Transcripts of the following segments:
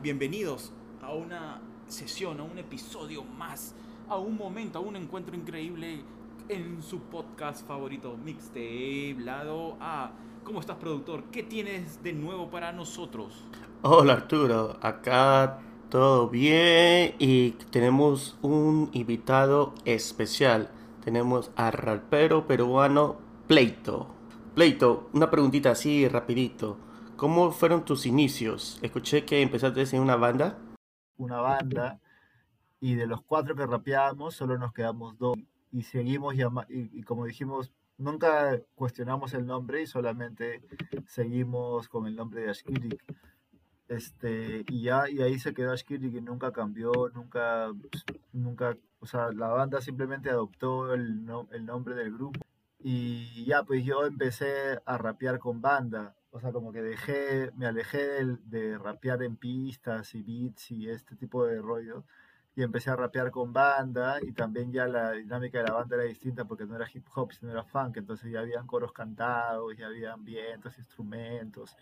Bienvenidos a una sesión, a un episodio más, a un momento, a un encuentro increíble en su podcast favorito, Mixtape, lado A. ¿Cómo estás, productor? ¿Qué tienes de nuevo para nosotros? Hola Arturo, acá todo bien y tenemos un invitado especial. Tenemos a rapero peruano Pleito. Pleito, una preguntita así rapidito. ¿Cómo fueron tus inicios? Escuché que empezaste en una banda. Una banda y de los cuatro que rapeábamos solo nos quedamos dos y seguimos y, y, como dijimos nunca cuestionamos el nombre y solamente seguimos con el nombre de Ashkirik. Este, y ya y ahí se quedó Ashkirik y nunca cambió, nunca nunca, o sea, la banda simplemente adoptó el, no, el nombre del grupo y ya pues yo empecé a rapear con banda o sea, como que dejé, me alejé de, de, rapear en pistas y beats y este tipo de rollo. Y empecé a rapear con banda y también ya la dinámica de la banda era distinta porque no era hip hop, sino era funk. Entonces ya habían coros cantados, ya habían vientos, instrumentos.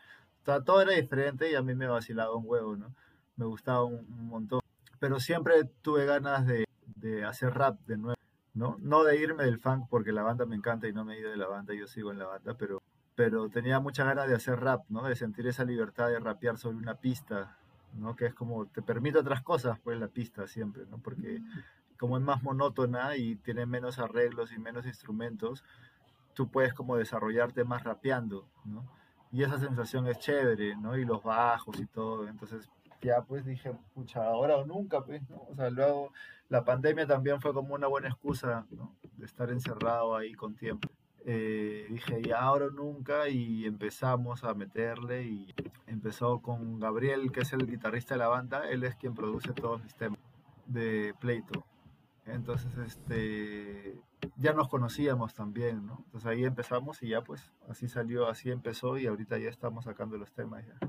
Todo era diferente y a mí me vacilaba un huevo, ¿no? Me gustaba un, montón. Pero siempre tuve ganas de, de hacer rap de nuevo, ¿no? No de irme del funk porque la banda me encanta y no me he ido de la banda, yo sigo en la banda, pero pero tenía mucha ganas de hacer rap, ¿no? De sentir esa libertad de rapear sobre una pista, ¿no? Que es como, te permite otras cosas, pues la pista siempre, ¿no? Porque como es más monótona y tiene menos arreglos y menos instrumentos, tú puedes como desarrollarte más rapeando, ¿no? Y esa sensación es chévere, ¿no? Y los bajos y todo, entonces ya pues dije, pucha, ahora o nunca, pues, ¿no? O sea, luego la pandemia también fue como una buena excusa, ¿no? De estar encerrado ahí con tiempo eh, dije ya ahora o nunca y empezamos a meterle y empezó con Gabriel que es el guitarrista de la banda él es quien produce todos mis temas de pleito. Entonces este ya nos conocíamos también ¿no? entonces ahí empezamos y ya pues así salió así empezó y ahorita ya estamos sacando los temas ya.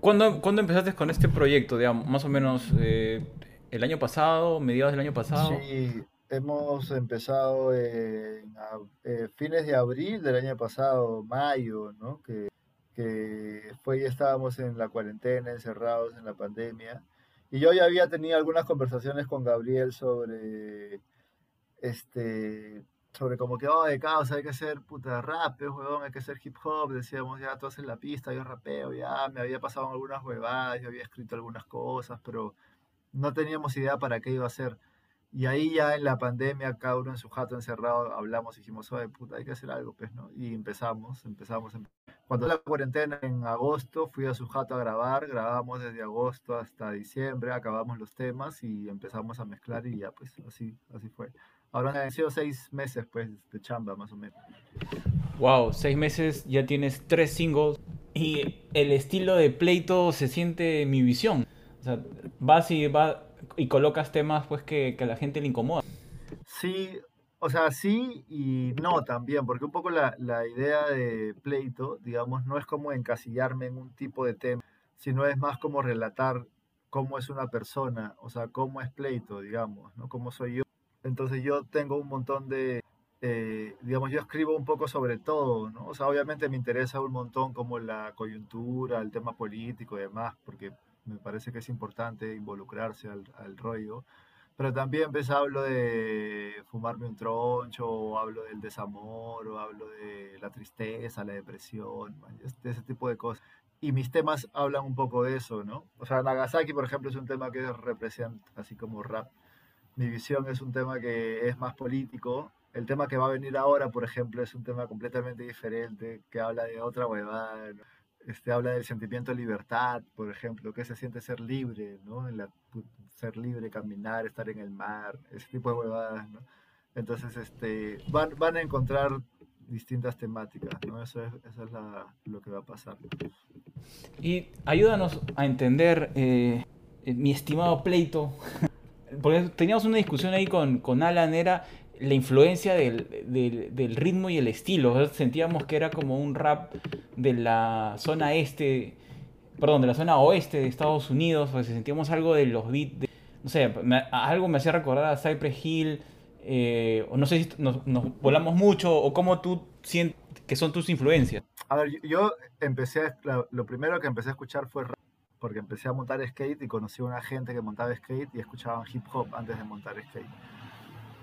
¿Cuándo, ¿cuándo empezaste con este proyecto digamos más o menos eh, el año pasado mediados del año pasado sí hemos empezado en eh, fines de abril del año pasado, mayo, ¿no? Que, que fue ya estábamos en la cuarentena, encerrados en la pandemia. Y yo ya había tenido algunas conversaciones con Gabriel sobre, este, sobre como que, oh, de causa, hay que hacer puta rap, huevón, hay que hacer hip hop. Decíamos, ya tú haces la pista, yo rapeo, ya me había pasado algunas huevadas, yo había escrito algunas cosas, pero no teníamos idea para qué iba a ser. Y ahí ya en la pandemia, cada uno en su jato encerrado, hablamos y dijimos, oye, puta, hay que hacer algo, pues, ¿no? Y empezamos, empezamos. Cuando la cuarentena en agosto, fui a su jato a grabar, grabamos desde agosto hasta diciembre, acabamos los temas y empezamos a mezclar y ya, pues, así, así fue. Ahora han sido seis meses, pues, de chamba, más o menos. Wow, seis meses, ya tienes tres singles y el estilo de pleito se siente mi visión. O sea, vas y vas y colocas temas pues que, que, a la gente le incomoda. Sí, o sea, sí y no también, porque un poco la, la, idea de pleito, digamos, no es como encasillarme en un tipo de tema, sino es más como relatar cómo es una persona, o sea, cómo es pleito, digamos, ¿no? Cómo soy yo. Entonces yo tengo un montón de, eh, digamos, yo escribo un poco sobre todo, ¿no? O sea, obviamente me interesa un montón como la coyuntura, el tema político y demás, porque me parece que es importante involucrarse al, rollo. Pero también pues hablo de fumarme un troncho, o hablo del desamor, o hablo de la tristeza, la depresión, de ese tipo de cosas. Y mis temas hablan un poco de eso, ¿no? O sea, Nagasaki, por ejemplo, es un tema que representa, así como rap. Mi visión es un tema que es más político. El tema que va a venir ahora, por ejemplo, es un tema completamente diferente, que habla de otra huevada. Este, habla del sentimiento de libertad, por ejemplo, que se siente ser libre, ¿no? La, ser libre, caminar, estar en el mar, ese tipo de huevadas, ¿no? Entonces, este, van, van a encontrar distintas temáticas, ¿no? Eso es, eso es la, lo que va a pasar. Y ayúdanos a entender, eh, mi estimado Pleito, porque teníamos una discusión ahí con, con Alan, era la influencia del, del, ritmo y el estilo. Sentíamos que era como un rap de la zona este, perdón, de la zona oeste de Estados Unidos, o sentíamos algo de los beats, de, no sé, me, algo me hacía recordar a Cypress Hill, eh, o no sé si nos, volamos mucho, o cómo tú sientes que son tus influencias. A ver, yo empecé, lo primero que empecé a escuchar fue rap porque empecé a montar skate y conocí a una gente que montaba skate y escuchaban hip hop antes de montar skate.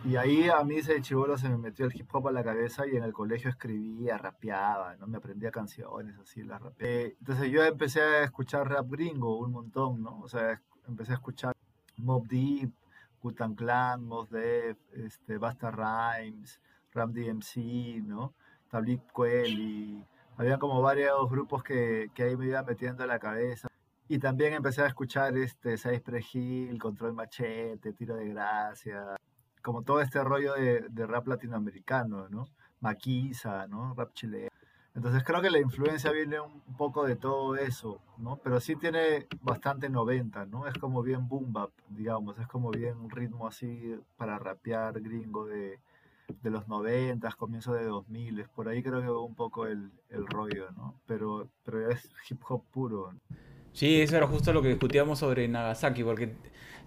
Y ahí a mí ese chivolo se me metió el hip hop a la cabeza y en el colegio escribía, rapeaba, ¿no? Me aprendía canciones así, las rapeé. Entonces yo empecé a escuchar rap gringo un montón, ¿no? O sea, empecé a escuchar Mob Deep, Gutan Clan, Mos Def, este, Basta Rhymes, Ram DMC, ¿no? Tablik y había como varios grupos que, que ahí me iban metiendo a la cabeza. Y también empecé a escuchar este Cypress Hill, Control Machete, Tiro de Gracia, como todo este rollo de, de rap latinoamericano, ¿no? Maquisa, ¿no? Rap chileno. Entonces creo que la influencia viene un poco de todo eso, ¿no? Pero sí tiene bastante 90, ¿no? Es como bien boom bap, digamos, es como bien un ritmo así para rapear gringo de, de los 90, comienzo de 2000, por ahí creo que va un poco el, el rollo, ¿no? Pero, pero es hip hop puro. Sí, eso era justo lo que discutíamos sobre Nagasaki, porque,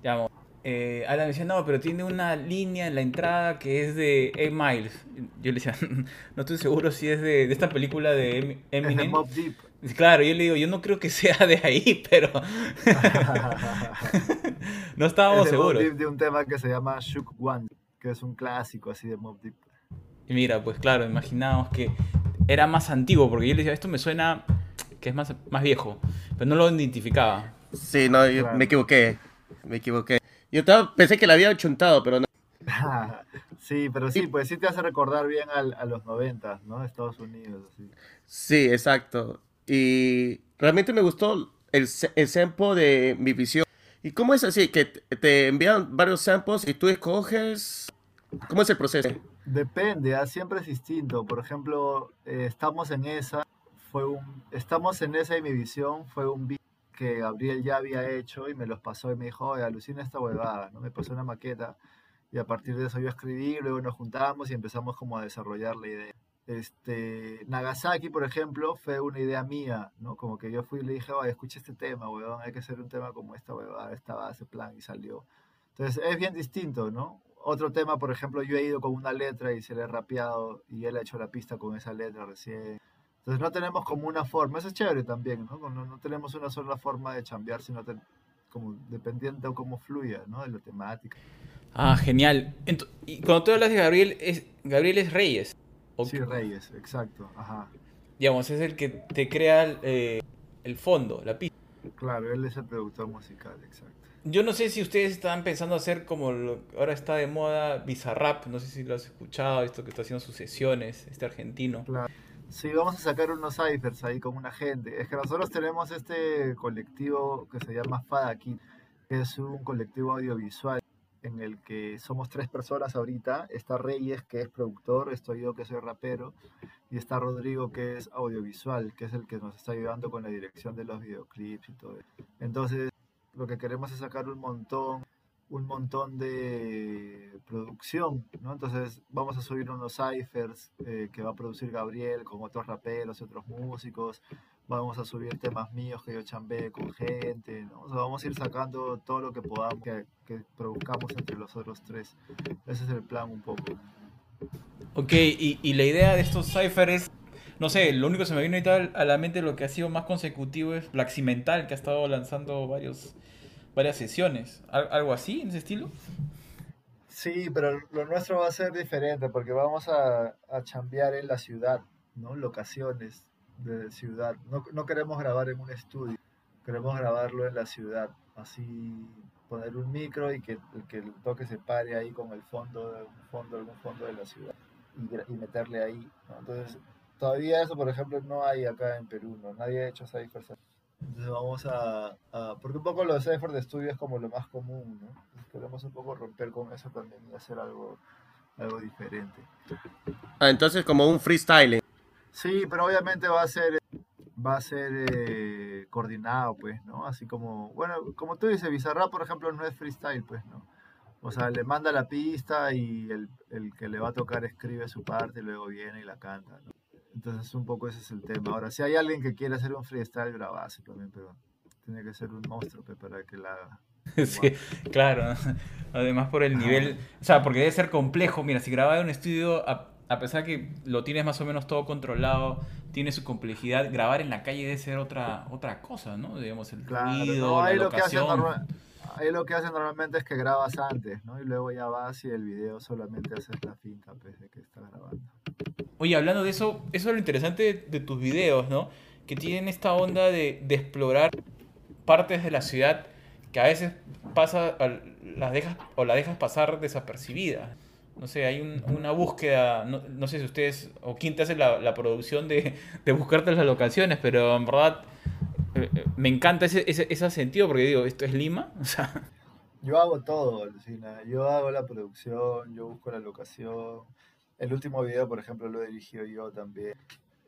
digamos, eh, Alan decía, no, pero tiene una línea en la entrada que es de A Miles. Yo le decía, no estoy seguro si es de, de esta película de Eminem. Deep. Claro, yo le digo, yo no creo que sea de ahí, pero no estábamos es de seguros. Deep de un tema que se llama Shook One, que es un clásico así de Mob Deep. Y mira, pues claro, imaginábamos que era más antiguo, porque yo le decía, esto me suena que es más, más viejo, pero no lo identificaba. Sí, no, yo Claro. me equivoqué. Me equivoqué. Yo estaba, pensé que la había chuntado, pero no. sí, pero sí, pues sí te hace recordar bien al- a los 90, ¿no? Estados Unidos, así. Sí, exacto. Y realmente me gustó el, el sample de mi visión. ¿Y cómo es así? Que te te envían varios samples y tú escoges. ¿Cómo es el proceso? Depende, ¿ah? siempre es distinto. Por ejemplo, eh, estamos en esa, fue un, estamos en esa y mi visión fue un beat que Gabriel ya había hecho y me los pasó y me dijo, oye, alucina esta huevada, ¿no? Me pasó una maqueta y a partir de eso yo escribí, luego nos juntamos y empezamos como a desarrollar la idea. Este, Nagasaki, por ejemplo, fue una idea mía, ¿no? Como que yo fui y le dije, oye, escucha este tema, huevón, hay que hacer un tema como esta huevada, esta base, plan, y salió. Entonces es bien distinto, ¿no? Otro tema, por ejemplo, yo he ido con una letra y se le he rapeado y él ha hecho la pista con esa letra recién. Entonces no tenemos como una forma, eso es chévere también, ¿no? No, no tenemos una sola forma de chambear, sino como dependiente de cómo fluya, ¿no? De la temática. Ah, genial. Y cuando tú hablas de Gabriel, es, Gabriel es Reyes. ¿o Sí? Reyes, exacto, ajá. Digamos, es el que te crea el, eh, el fondo, la pista. Claro, él es el productor musical, exacto. Yo no sé si ustedes estaban pensando hacer como lo que ahora está de moda Bizarrap, no sé si lo has escuchado, esto que está haciendo sus sesiones, este argentino. Claro. Sí, vamos a sacar unos ciphers ahí con una gente. Es que nosotros tenemos este colectivo que se llama Fada Kid, que es un colectivo audiovisual en el que somos tres personas ahorita. Está Reyes, que es productor, estoy yo, que soy rapero, y está Rodrigo, que es audiovisual, que es el que nos está ayudando con la dirección de los videoclips y todo eso. Entonces, lo que queremos es sacar un montón un montón de producción, ¿no? Entonces vamos a subir unos ciphers eh, que va a producir Gabriel con otros raperos y otros músicos. Vamos a subir temas míos que yo chambé con gente, ¿no? O vamos a ir sacando todo lo que podamos, que, que produzcamos entre los otros tres. Ese es el plan un poco. Ok, y, y la idea de estos ciphers no sé, lo único que se me vino a la mente lo que ha sido más consecutivo es Black Cimental, que ha estado lanzando varios, varias sesiones. ¿Al- ¿Algo así, en ese estilo? Sí, pero lo nuestro va a ser diferente porque vamos a, a chambear en la ciudad, ¿no? Locaciones de ciudad. No, no queremos grabar en un estudio, queremos grabarlo en la ciudad. Así poner un micro y que, el que el toque se pare ahí con el fondo, de fondo, algún fondo de la ciudad y, meterle ahí. Entonces, todavía eso, por ejemplo, no hay acá en Perú, ¿no? Nadie ha hecho ciphers así. Entonces vamos a, a- Porque un poco los ciphers de estudio es como lo más común, ¿no? Entonces queremos un poco romper con eso también y hacer algo, algo diferente. Ah, entonces, como un freestyle. Sí, pero obviamente va a ser va a ser eh, coordinado, pues, ¿no? Así como, bueno, como tú dices, Bizarrap, por ejemplo, no es freestyle, pues, ¿no? O sea, le manda la pista y el, el que le va a tocar escribe su parte y luego viene y la canta, ¿no? Entonces, un poco ese es el tema. Ahora, si hay alguien que quiere hacer un freestyle, grabase también, pero tiene que ser un monstruo para que la haga. Sí, claro. Además por el nivel, o sea, porque debe ser complejo. Mira, si grababa en un estudio, a- a pesar que lo tienes más o menos todo controlado, tiene su complejidad, grabar en la calle debe ser otra, otra cosa, ¿no? Digamos, el ruido, la locación. ahí lo que hacen normalmente es que grabas antes, ¿no? Y luego ya vas y el video solamente haces la finta, pues, de que está grabando. Oye, hablando de eso, eso es lo interesante de tus videos, ¿no? Que tienen esta onda de, de explorar partes de la ciudad que a veces pasa, las dejas o la dejas pasar desapercibida. No sé, hay una búsqueda, no, sé si ustedes, o quién te hace la, producción de, de, buscarte las locaciones, pero en verdad eh, eh, me encanta ese, ese, sentido, porque digo, ¿esto es Lima? O sea... Yo hago todo, Lucina. Yo hago la producción, yo busco la locación. El último video, por ejemplo, lo he dirigido yo también.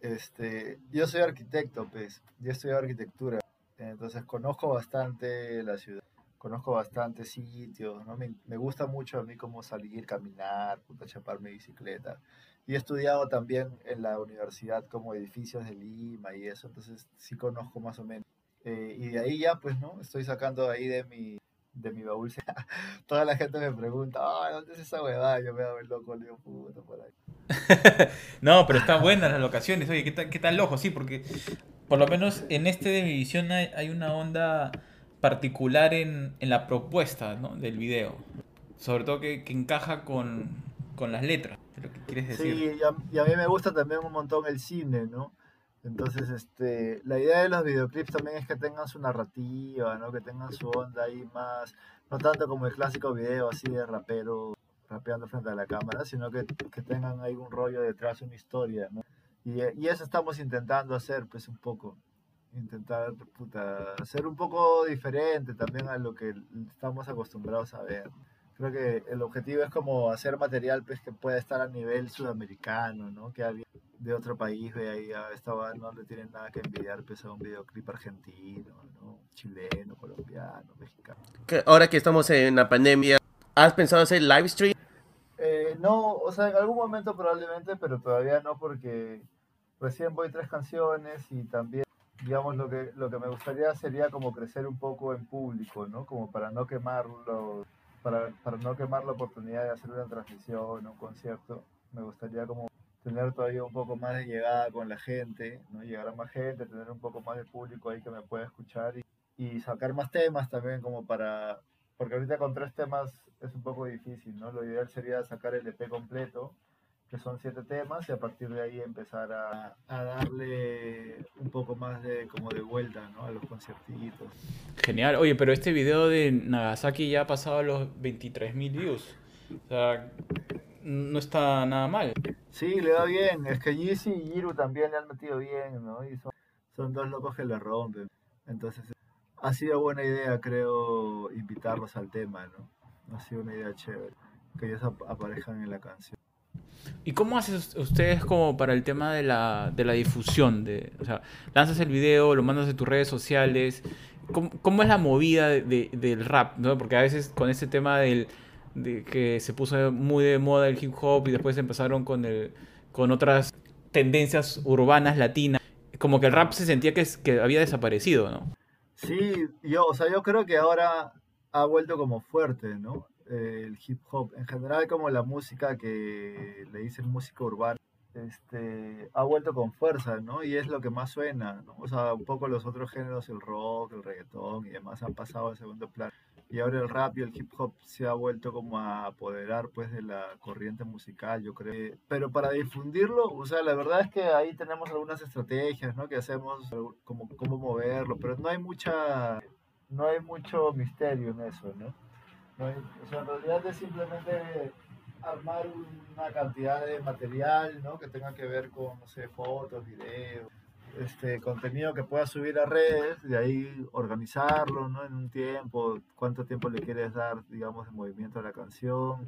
Este, yo soy arquitecto, pues. Yo estudio arquitectura. Entonces conozco bastante la ciudad, conozco bastante sitios, ¿no? Me, me gusta mucho a mí como salir, caminar, chapar mi bicicleta. Y he estudiado también en la universidad como edificios de Lima y eso, entonces sí conozco más o menos. Eh, y de ahí ya, pues, ¿no? Estoy sacando ahí de mi, de mi baúl. Toda la gente me pregunta, ¿dónde es esa huevada? Yo me hago el loco, le digo, puta, por ahí. no, pero están buenas las locaciones. Oye, ¿qué tal, qué tal loco? Sí, porque por lo menos en este de mi visión hay, una onda particular en, la propuesta del video. Sobre todo que, encaja con, las letras, lo que quieres decir. Sí, y a, mí me gusta también un montón el cine, ¿no? Entonces, este, la idea de los videoclips también es que tengan su narrativa, ¿no? Que tengan su onda ahí más, no tanto como el clásico video así de rapero rapeando frente a la cámara, sino que, que tengan ahí un rollo detrás, una historia, ¿no? Y, eso estamos intentando hacer, pues un poco. Intentar, puta, ser un poco diferente también a lo que estamos acostumbrados a ver. Creo que el objetivo es como hacer material pues, que pueda estar a nivel sudamericano, ¿no? Que alguien de otro país vea ahí a esta no le tienen nada que envidiar pues, a un videoclip argentino, ¿no? Chileno, colombiano, mexicano. Ahora que estamos en la pandemia, ¿has pensado hacer live stream? Eh, no, o sea, en algún momento probablemente, pero todavía no porque recién voy tres canciones y también, digamos, lo que, lo que me gustaría sería como crecer un poco en público, ¿no? Como para no quemarlo, para, para no quemar la oportunidad de hacer una transmisión, un concierto. Me gustaría como tener todavía un poco más de llegada con la gente, ¿no? Llegar a más gente, tener un poco más de público ahí que me pueda escuchar y, y sacar más temas también como para, porque ahorita con tres temas es un poco difícil, ¿no? Lo ideal sería sacar el EP completo que son siete temas, y a partir de ahí empezar a, a, darle un poco más de como de vuelta ¿no? a los conciertitos. Genial, oye, pero este video de Nagasaki ya ha pasado los 23.000 views. O sea, no está nada mal. Sí, le va bien. Es que Yeezy y Yiru también le han metido bien, ¿no? Y son, son dos locos que le rompen. Entonces, ha sido buena idea, creo, invitarlos al tema, ¿no? Ha sido una idea chévere. Que ellos aparezcan en la canción. ¿Y cómo hacen ustedes como para el tema de la, de la difusión? De, o sea, lanzas el video, lo mandas a tus redes sociales. ¿Cómo, cómo es la movida de, del rap? ¿no? Porque a veces con ese tema del, de que se puso muy de moda el hip hop y después empezaron con, el, con otras tendencias urbanas latinas, como que el rap se sentía que, que había desaparecido, ¿no? Sí, yo, o sea, yo creo que ahora ha vuelto como fuerte, ¿no? el hip hop, en general como la música que le dicen música urbana, este, ha vuelto con fuerza, ¿no? Y es lo que más suena, ¿no? O sea, un poco los otros géneros, el rock, el reggaetón y demás han pasado a segundo plano. Y ahora el rap y el hip hop se ha vuelto como a apoderar pues de la corriente musical, yo creo. Pero para difundirlo, o sea, la verdad es que ahí tenemos algunas estrategias, ¿no? Que hacemos como cómo moverlo, pero no hay mucha no hay mucho misterio en eso, ¿no? o sea, en realidad es simplemente armar una cantidad de material, ¿no? Que tenga que ver con, no sé, fotos, videos, este, contenido que pueda subir a redes, de ahí organizarlo, ¿no? En un tiempo, cuánto tiempo le quieres dar, digamos, de movimiento a la canción.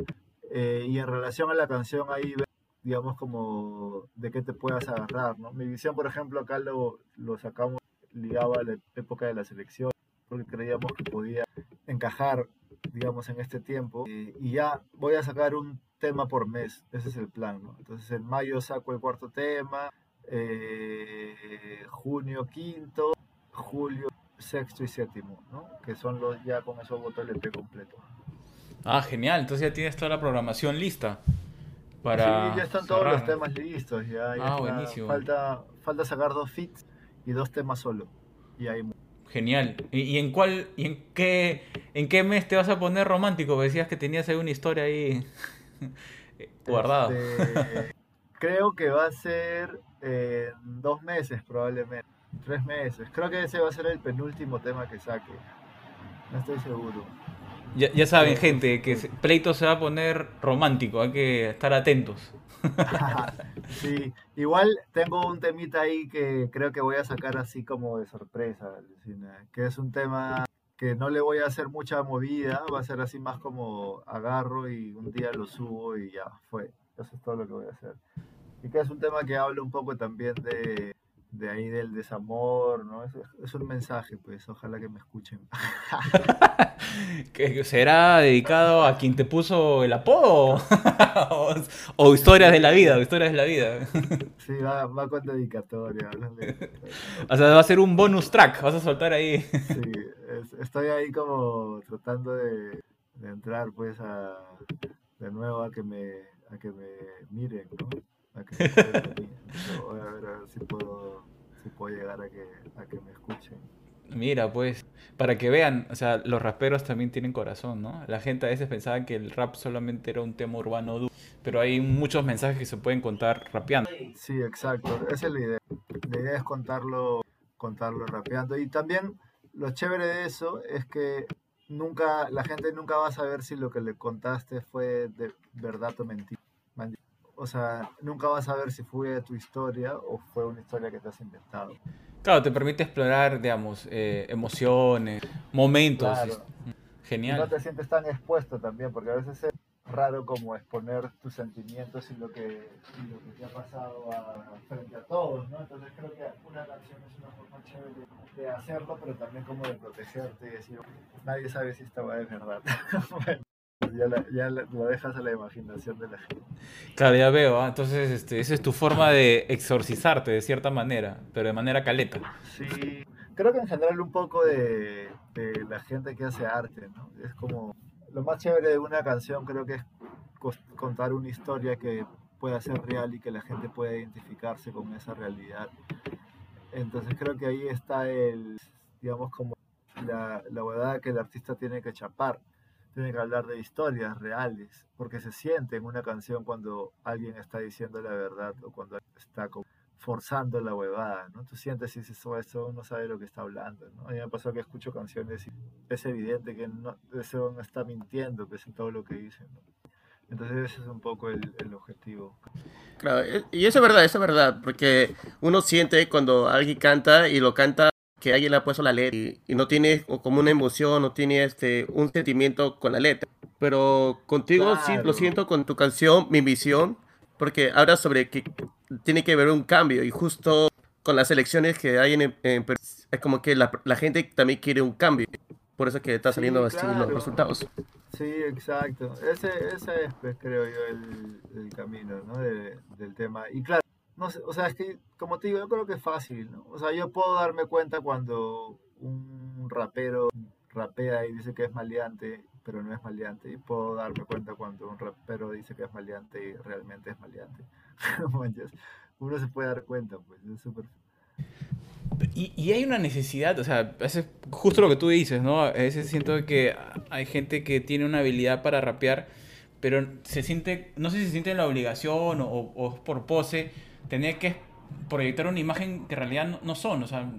Eh, y en relación a la canción, ahí digamos, como de qué te puedas agarrar, ¿no? Mi visión, por ejemplo, acá lo, lo sacamos ligado a la época de la selección, porque creíamos que podía encajar digamos, en este tiempo. Eh, y ya voy a sacar un tema por mes, ese es el plan, ¿no? Entonces en mayo saco el cuarto tema, eh, junio quinto, julio sexto y séptimo, ¿no? Que son los, ya con eso voto el EP completo. Ah, genial, entonces ya tienes toda la programación lista. Para sí, ya están todos los temas listos. Ya, ya Ah, buenísimo. Falta, falta sacar dos feats y dos temas solo. Y ahí. Genial. ¿Y, y en cuál, y en qué, en qué mes te vas a poner romántico? Decías que tenías ahí una historia ahí guardada. Este, creo que va a ser dos meses probablemente. Tres meses. Creo que ese va a ser el penúltimo tema que saque. No estoy seguro. Ya, ya saben, Sí. gente, que Pleito se va a poner romántico. Hay que estar atentos. Sí, igual tengo un temita ahí que creo que voy a sacar así como de sorpresa, que es un tema que no le voy a hacer mucha movida, va a ser así más como agarro y un día lo subo y ya fue. Eso es todo lo que voy a hacer. Y que es un tema que habla un poco también de, de ahí del desamor, ¿no? Es, es un mensaje, pues ojalá que me escuchen. ¿Que será dedicado a quien te puso el apodo? o, o historias de la vida, o historias de la vida. Sí, va, va con dedicatoria. de- O sea, va a ser un bonus track. Vas a soltar ahí. Sí, es- estoy ahí como tratando de, de entrar pues a de nuevo a que me a que me miren, ¿no? A que voy a ver, a ver si puedo si puedo llegar a que a que me escuchen. Mira, pues, para que vean, o sea, los raperos también tienen corazón, ¿no? La gente a veces pensaba que el rap solamente era un tema urbano duro, pero hay muchos mensajes que se pueden contar rapeando. Sí, exacto. Esa es la idea. La idea es contarlo contarlo rapeando y también lo chévere de eso es que nunca la gente nunca va a saber si lo que le contaste fue de verdad o mentira. O sea, nunca vas a saber si fue tu historia o fue una historia que te has inventado. Claro, te permite explorar, digamos, eh, emociones, momentos. Claro. y- Y no Genial. te sientes tan expuesto también, porque a veces es raro como exponer tus sentimientos y lo que, y lo que te ha pasado a- frente a todos, ¿no? Entonces creo que una canción es una forma chévere de, hacerlo, pero también como de protegerte y decir, nadie sabe si esta va es verdad. bueno, ya, la- ya la- lo dejas a la imaginación de la gente. Claro, ya veo. ah, Entonces, este, esa es tu forma de exorcizarte de cierta manera, pero de manera caleta. Sí, creo que en general un poco de, de la gente que hace arte, ¿no? Es como lo más chévere de una canción creo que es contar una historia que pueda ser real y que la gente pueda identificarse con esa realidad. Entonces creo que ahí está el, digamos, como la, la verdad que el artista tiene que chapar, tiene que hablar de historias reales, porque se siente en una canción cuando alguien está diciendo la verdad o cuando está forzando la huevada, ¿no? Tú sientes y dices, "Oh, eso no sabe lo que está hablando, ¿no? A mí me pasó que escucho canciones y es evidente que no, ese no está mintiendo, pues en todo lo que dice, ¿no? Entonces ese es un poco el, el objetivo. Claro, e- y eso es verdad, eso es verdad, porque uno siente cuando alguien canta y lo canta que alguien le ha puesto la letra y, y no tiene o como una emoción, no tiene este un sentimiento con la letra. Pero contigo sí Claro. lo siento con tu canción Mi Visión, porque habla sobre que tiene que haber un cambio y justo con las elecciones que hay en, en Perú, es como que la, la gente también quiere un cambio. Por eso que está Sí, saliendo así los claro. resultados. Sí, exacto. Ese, ese es, pues, creo yo, el, el camino, ¿no? De- del tema. Y claro, no sé, o sea, es que, como te digo, yo creo que es fácil, ¿no? O sea, yo puedo darme cuenta cuando un rapero rapea y dice que es maleante, pero no es maleante. Y puedo darme cuenta cuando un rapero dice que es maleante y realmente es maleante. Uno se puede dar cuenta, pues, es súper... Y, y hay una necesidad, o sea, es justo lo que tú dices, ¿no? A veces siento que hay gente que tiene una habilidad para rapear, pero se siente, no sé si se siente en la obligación o, o por pose, tener que proyectar una imagen que en realidad no, son. O sea,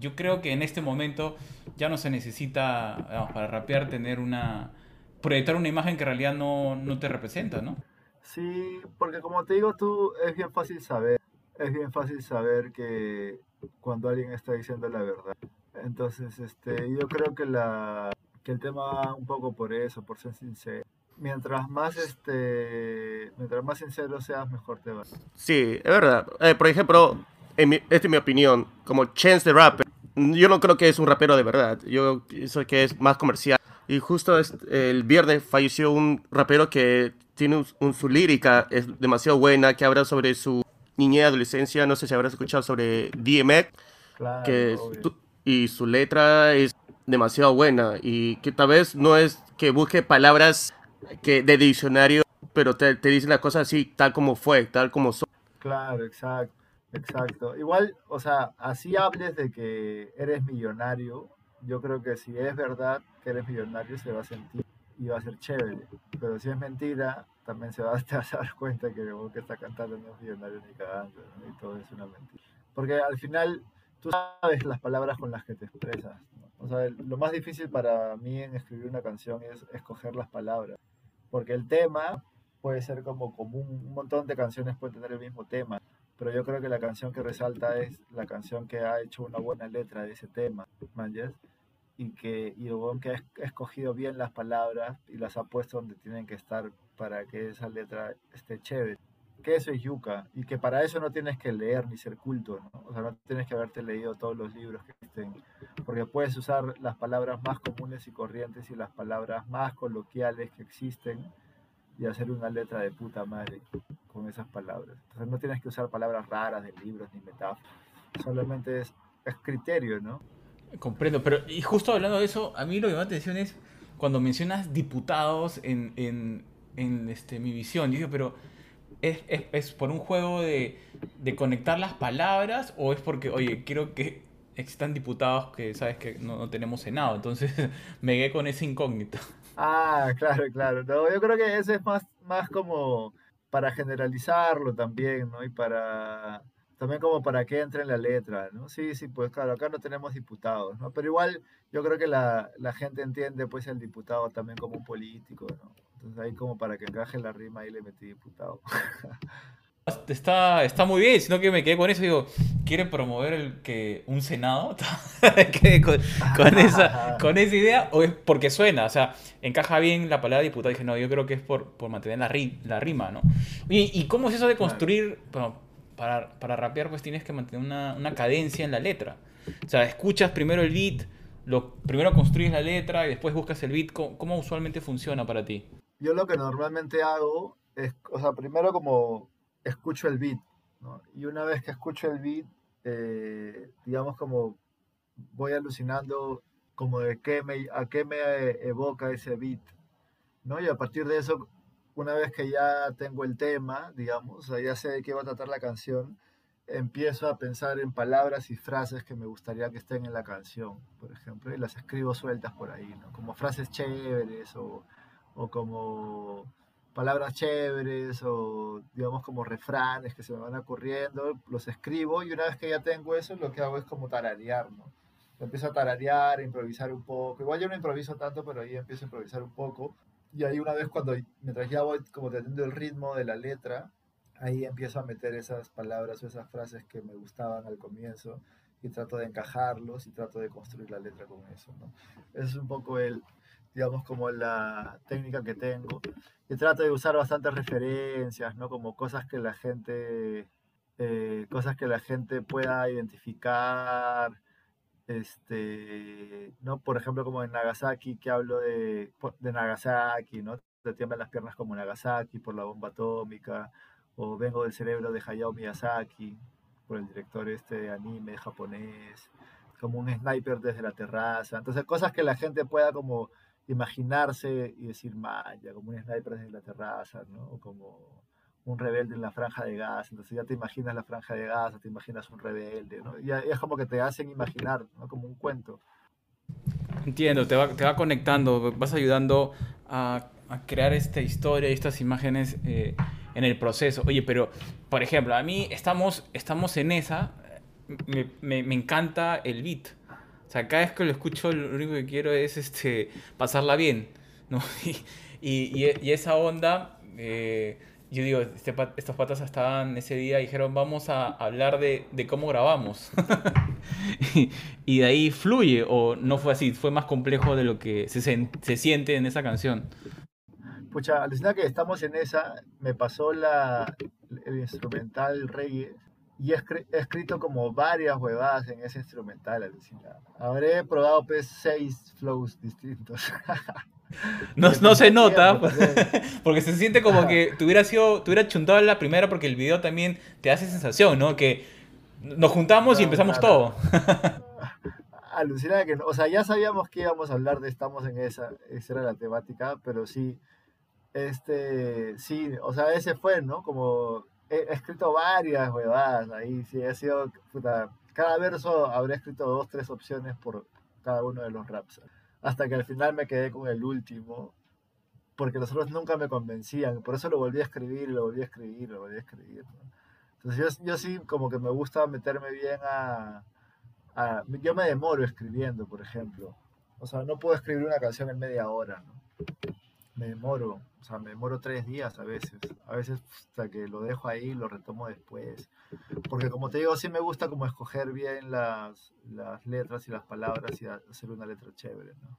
yo creo que en este momento ya no se necesita, digamos, para rapear, tener una. proyectar una imagen que en realidad no, no te representa, ¿no? Sí, porque como te digo tú, es bien fácil saber, es bien fácil saber que cuando alguien está diciendo la verdad. Entonces, este, yo creo que la que el tema va un poco por eso, por ser sincero. Mientras más este, mientras más sincero seas, mejor te va. Sí, es verdad. Eh, por ejemplo, en mi- esta es mi opinión, como Chance the Rapper, yo no creo que es un rapero de verdad, yo pienso que es más comercial. Y justo es- el viernes falleció un rapero que tiene un, un- su lírica, es demasiado buena, que habla sobre su niñez adolescencia, no sé si habrás escuchado sobre DMX, Claro, que tu- y su letra es demasiado buena y que tal vez no es que busque palabras que de diccionario, pero te, te dicen las cosas así, tal como fue, tal como son. Claro, exacto, exacto. Igual, o sea, así hables de que eres millonario, yo creo que si es verdad que eres millonario se va a sentir y va a ser chévere. Pero si es mentira, también se va a, dar cuenta que el que está cantando no es millonario ni cagando, y todo es una mentira. Porque al final tú sabes las palabras con las que te expresas. O sea, lo más difícil para mí en escribir una canción es escoger las palabras. Porque el tema puede ser como común, un montón de canciones pueden tener el mismo tema, pero yo creo que la canción que resalta es la canción que ha hecho una buena letra de ese tema, ¿manches? Y que, y que ha escogido bien las palabras y las ha puesto donde tienen que estar para que esa letra esté chévere. Que eso es yuca, y que para eso no tienes que leer ni ser culto, ¿no? O sea, no tienes que haberte leído todos los libros que existen, porque puedes usar las palabras más comunes y corrientes y las palabras más coloquiales que existen y hacer una letra de puta madre con esas palabras. Entonces no tienes que usar palabras raras de libros ni metáforas. Solamente es, criterio, ¿no? Comprendo, pero y justo hablando de eso, a mí lo que me da atención es cuando mencionas diputados en, en, en este, mi visión. Yo digo, pero ¿es, es, es por un juego de, de, conectar las palabras o es porque, oye, quiero que existan diputados que sabes que no, no tenemos Senado? Entonces me quedé con ese incógnito. Ah, claro, claro. No, yo creo que ese es más, más como para generalizarlo también, ¿no? Y para también como para que entre en la letra, ¿no? Sí, sí, pues claro, acá no tenemos diputados, ¿no? Pero igual yo creo que la, la gente entiende pues el diputado también como un político, ¿no? Entonces ahí como para que encaje la rima ahí le metí diputado. Está, está muy bien, sino que me quedé con eso. Digo, ¿quiere promover el que un Senado? con, esa, con esa idea, o es porque suena, o sea, encaja bien la palabra diputado. Dije, no, yo creo que es por, por mantener la, la rima, ¿no? ¿Y, ¿Y cómo es eso de construir? Bueno, para, para rapear, pues tienes que mantener una, una cadencia en la letra. O sea, escuchas primero el beat, lo, primero construyes la letra y después buscas el beat. ¿Cómo, ¿Cómo, usualmente funciona para ti? Yo lo que normalmente hago es, o sea, primero como escucho el beat. Y una vez que escucho el beat, eh, digamos como voy alucinando como de qué me, a qué me evoca ese beat, ¿no? Y a partir de eso, una vez que ya tengo el tema, digamos, ya sé de qué va a tratar la canción, empiezo a pensar en palabras y frases que me gustaría que estén en la canción, por ejemplo, y las escribo sueltas por ahí, ¿no? Como frases chéveres o, o como palabras chéveres o digamos como refranes que se me van ocurriendo, los escribo y una vez que ya tengo eso, lo que hago es como tararear, ¿no? Empiezo a tararear, a improvisar un poco. Igual yo no improviso tanto, pero ahí empiezo a improvisar un poco. Y ahí una vez cuando, mientras ya voy como teniendo el ritmo de la letra, ahí empiezo a meter esas palabras o esas frases que me gustaban al comienzo y trato de encajarlos y trato de construir la letra con eso, ¿no? Es un poco el, digamos, como la técnica que tengo. Y trato de usar bastantes referencias, ¿no? Como cosas que la gente, eh, cosas que la gente pueda identificar, este, ¿no? Por ejemplo, como en Nagasaki, que hablo de, de Nagasaki, ¿no? Te tiemblan las piernas como Nagasaki por la bomba atómica, o vengo del cerebro de Hayao Miyazaki, por el director este de anime japonés, como un sniper desde la terraza. Entonces, cosas que la gente pueda como imaginarse y decir, maya, como un sniper desde la terraza, ¿no? O como un rebelde en la franja de gas. Entonces ya te imaginas la franja de gas, te imaginas un rebelde, ¿no? Y es como que te hacen imaginar, ¿no? Como un cuento. Entiendo, te va, te va conectando, vas ayudando a, crear esta historia y estas imágenes eh, en el proceso. Oye, pero, por ejemplo, a mí estamos, estamos en esa, me, me encanta el beat. O sea, cada vez que lo escucho, lo único que quiero es este, pasarla bien, ¿no? Y, y, y esa onda, eh, yo digo, este, estos patas estaban ese día y dijeron, vamos a hablar de, de cómo grabamos. y, y, de ahí fluye, o no fue así, fue más complejo de lo que se, se siente en esa canción. Pucha, alucina que estamos en esa, me pasó la, el instrumental reggae y he, escrito como varias huevadas en ese instrumental, alucinado. Habré probado pues seis flows distintos. No, no se nota, porque se siente como que te hubiera sido, te hubiera chuntado la primera porque el video también te hace sensación, ¿no? Que nos juntamos y empezamos todo. Alucina que, o sea, ya sabíamos que íbamos a hablar de estamos en esa, esa era la temática, pero sí, este, sí, o sea, ese fue, ¿no? Como he, escrito varias huevadas ahí, sí, ha sido, puta, cada verso habré escrito dos, tres opciones por cada uno de los raps. Hasta que al final me quedé con el último, porque los otros nunca me convencían, por eso lo volví a escribir, lo volví a escribir, lo volví a escribir. Entonces yo, sí como que me gusta meterme bien a, a, Yo me demoro escribiendo, por ejemplo. O sea, no puedo escribir una canción en media hora, ¿no? Me demoro, o sea, me demoro tres días a veces. A veces hasta que lo dejo ahí, lo retomo después. Porque como te digo, sí me gusta como escoger bien las, las letras y las palabras y hacer una letra chévere, ¿no?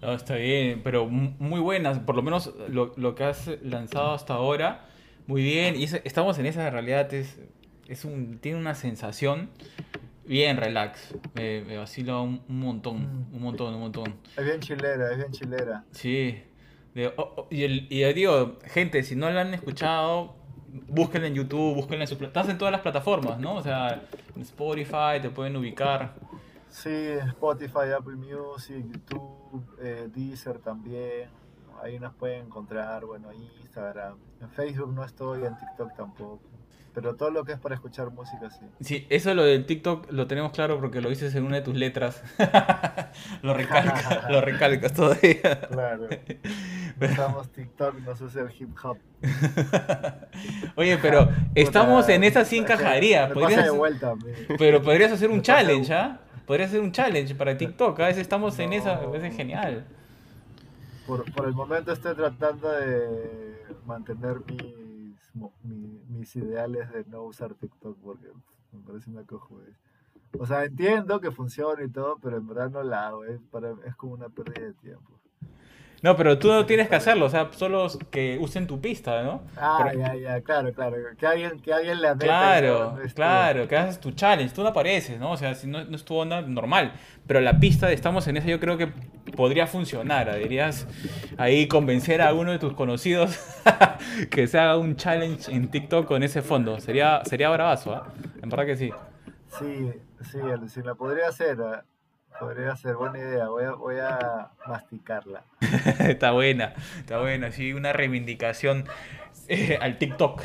No, está bien, pero muy buenas, por lo menos lo, lo que has lanzado hasta ahora, muy bien, y estamos en esa realidad, es, es un, tiene una sensación bien relax, me, me vacila un, un montón, mm. un montón, un montón. Es bien chilera, es bien chilera. Sí, Oh, oh, y, el, y digo, gente, si no lo han escuchado, búsquenlo en YouTube, búsquenlo en su... Estás en todas las plataformas, ¿no? O sea, en Spotify te pueden ubicar. Sí, Spotify, Apple Music, YouTube, eh, Deezer también. Ahí nos pueden encontrar, bueno, Instagram. En Facebook no estoy, en TikTok tampoco. Pero todo lo que es para escuchar música, sí. Sí, eso lo del TikTok lo tenemos claro porque lo dices en una de tus letras. lo recalcas, lo recalcas todavía. Claro. Usamos TikTok, no sé el hip hop. Oye, pero estamos en esa sin encajaría. Podrías, pero podrías hacer un challenge, ¿ah? Podrías hacer un challenge para TikTok. A veces estamos en esa, a veces genial. Por, por el momento estoy tratando de mantener mi mis ideales de no usar TikTok porque me parece una cojo. O sea, entiendo que funciona y todo, pero en verdad no la hago, es, para, es como una pérdida de tiempo. No, pero tú no tienes que hacerlo, o sea, solo que usen tu pista, ¿no? Ah, ya, ya, claro, claro. Que alguien, que alguien le Claro, claro, que haces tu challenge, tú no apareces, ¿no? O sea, si no, no es tu onda, normal. Pero la pista de estamos en esa yo creo que podría funcionar. Deberías ahí convencer a uno de tus conocidos que se haga un challenge en TikTok con ese fondo. Sería, sería bravazo, ¿eh? En verdad que sí. Sí, sí, la podría hacer. ¿eh? Podría ser buena idea, voy a, voy a masticarla. está buena, está buena, sí, una reivindicación eh, al TikTok.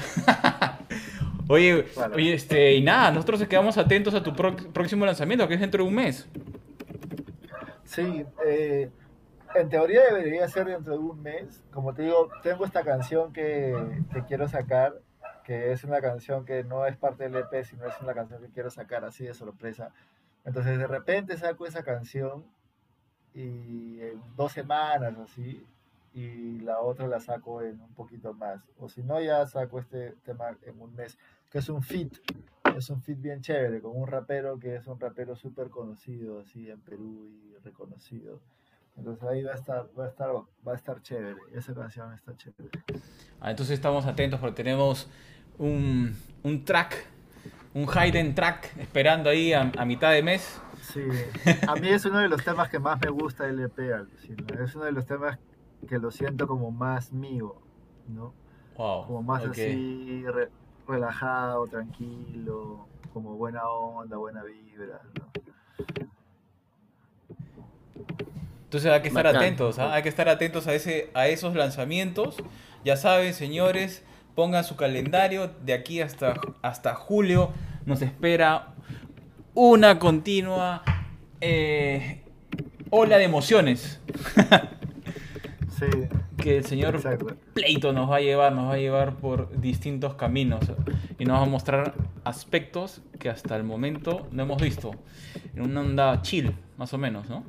oye, oye, este, y nada, nosotros quedamos atentos a tu próximo lanzamiento, que es dentro de un mes. Sí, eh, en teoría debería ser dentro de un mes. Como te digo, tengo esta canción que, que quiero sacar, que es una canción que no es parte del EP, sino es una canción que quiero sacar así de sorpresa entonces de repente saco esa canción y en dos semanas así, y la otra la saco en un poquito más. O si no, ya saco este tema en un mes, que es un fit, es un fit bien chévere, con un rapero que es un rapero súper conocido así en Perú y reconocido. Entonces ahí va a estar, va a estar, va a estar chévere, esa canción está chévere. Ah, entonces estamos atentos porque tenemos un, un track un hidden track esperando ahí a, mitad de mes. Sí, a mí es uno de los temas que más me gusta del EP, es uno de los temas que lo siento como más mío, ¿no? Wow, como más así relajado, tranquilo, como buena onda, buena vibra, ¿no? Entonces hay que estar atentos, ¿ah? hay que estar atentos a, ese, a esos lanzamientos. Ya saben, señores, pongan su calendario de aquí hasta, hasta julio. Nos espera una continua eh, ola de emociones. sí. Que el señor Pleito nos va a llevar, nos va a llevar por distintos caminos y nos va a mostrar aspectos que hasta el momento no hemos visto. En una onda chill, más o menos, ¿no?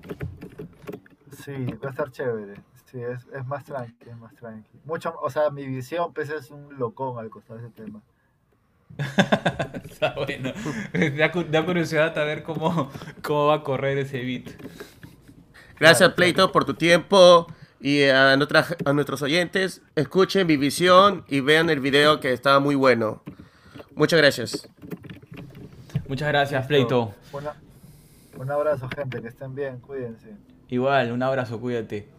Sí, va a estar chévere. Sí, es, es más tranqui, es más tranqui. Mucho, o sea, mi visión pues es un locón al costado de ese tema. Está bueno. Da, curiosidad a ver cómo, cómo va a correr ese beat. Gracias, Pleito, por tu tiempo. Y a, a nuestros oyentes, escuchen mi visión y vean el video que estaba muy bueno. Muchas gracias. Muchas gracias, Pleito. un abrazo, gente. Que estén bien. Cuídense. Igual, un abrazo. Cuídate.